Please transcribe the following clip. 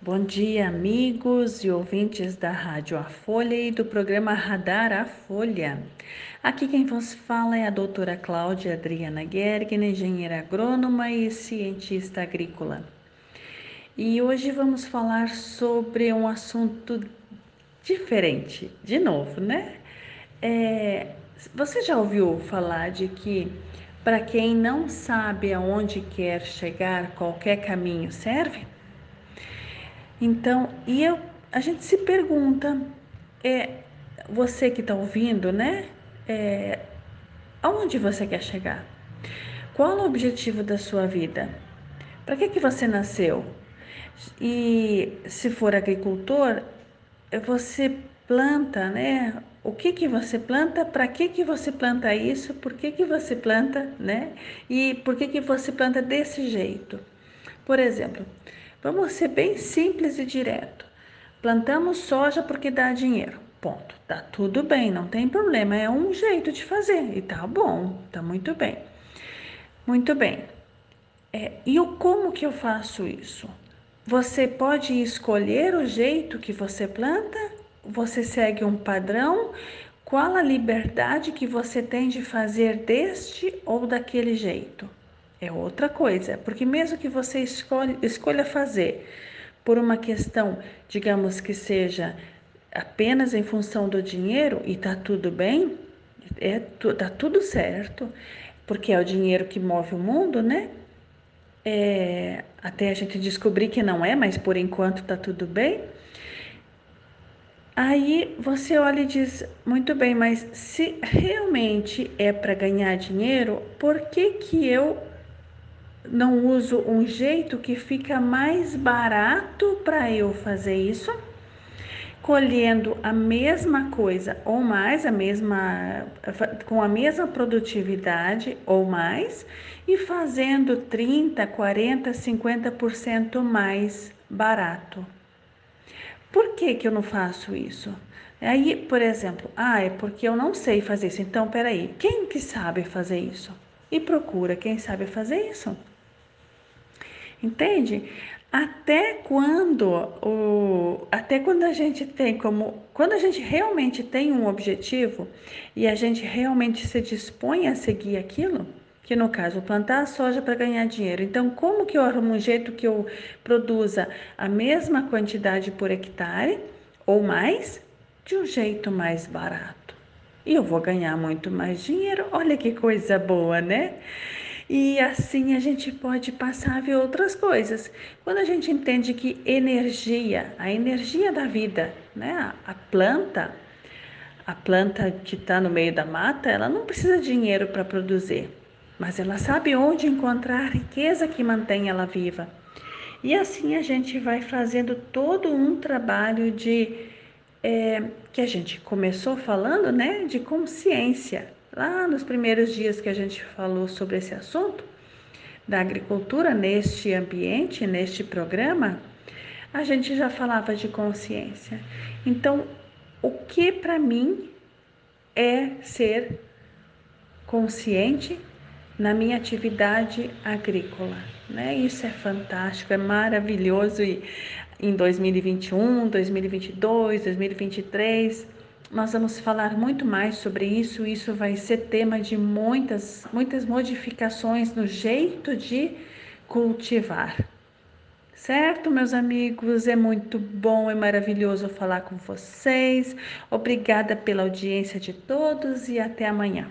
Bom dia, amigos e ouvintes da Rádio A Folha e do programa Radar A Folha. Aqui quem vos fala é a doutora Cláudia Adriana Gergen, engenheira agrônoma e cientista agrícola. E hoje vamos falar sobre um assunto diferente, de novo, né? É, você já ouviu falar de que para quem não sabe aonde quer chegar, qualquer caminho serve? Então, e eu, a gente se pergunta, é, você que está ouvindo, né? É, aonde você quer chegar? Qual o objetivo da sua vida? Para que, que você nasceu? E se for agricultor, você planta, né? O que que você planta? Para que que você planta isso? Por que que você planta, né? E por que que você planta desse jeito? Por exemplo, Vamos ser bem simples e direto. Plantamos soja porque dá dinheiro. Ponto. Tá tudo bem, não tem problema. É um jeito de fazer e tá bom, tá muito bem. Muito bem. É, e o como que eu faço isso? Você pode escolher o jeito que você planta? Você segue um padrão? Qual a liberdade que você tem de fazer deste ou daquele jeito? É outra coisa, porque mesmo que você escolha fazer por uma questão, digamos que seja apenas em função do dinheiro e tá tudo bem, é tá tudo certo, porque é o dinheiro que move o mundo, né? É, até a gente descobrir que não é, mas por enquanto tá tudo bem. Aí você olha e diz: muito bem, mas se realmente é para ganhar dinheiro, por que, que eu não uso um jeito que fica mais barato para eu fazer isso, colhendo a mesma coisa ou mais, a mesma com a mesma produtividade ou mais e fazendo 30, 40, 50% mais barato. Por que que eu não faço isso? Aí, por exemplo, ah, é porque eu não sei fazer isso. Então, peraí, quem que sabe fazer isso? E procura quem sabe fazer isso. Entende? Até quando o até quando a gente tem como quando a gente realmente tem um objetivo e a gente realmente se dispõe a seguir aquilo, que no caso plantar soja para ganhar dinheiro. Então, como que eu arrumo um jeito que eu produza a mesma quantidade por hectare ou mais de um jeito mais barato? E eu vou ganhar muito mais dinheiro. Olha que coisa boa, né? E assim a gente pode passar a ver outras coisas. Quando a gente entende que energia, a energia da vida, né? A planta, a planta que está no meio da mata, ela não precisa de dinheiro para produzir, mas ela sabe onde encontrar a riqueza que mantém ela viva. E assim a gente vai fazendo todo um trabalho de é, que a gente começou falando, né, de consciência lá nos primeiros dias que a gente falou sobre esse assunto da agricultura neste ambiente, neste programa, a gente já falava de consciência. Então, o que para mim é ser consciente na minha atividade agrícola, né? Isso é fantástico, é maravilhoso e em 2021, 2022, 2023 nós vamos falar muito mais sobre isso. Isso vai ser tema de muitas, muitas modificações no jeito de cultivar. Certo, meus amigos? É muito bom, é maravilhoso falar com vocês. Obrigada pela audiência de todos e até amanhã.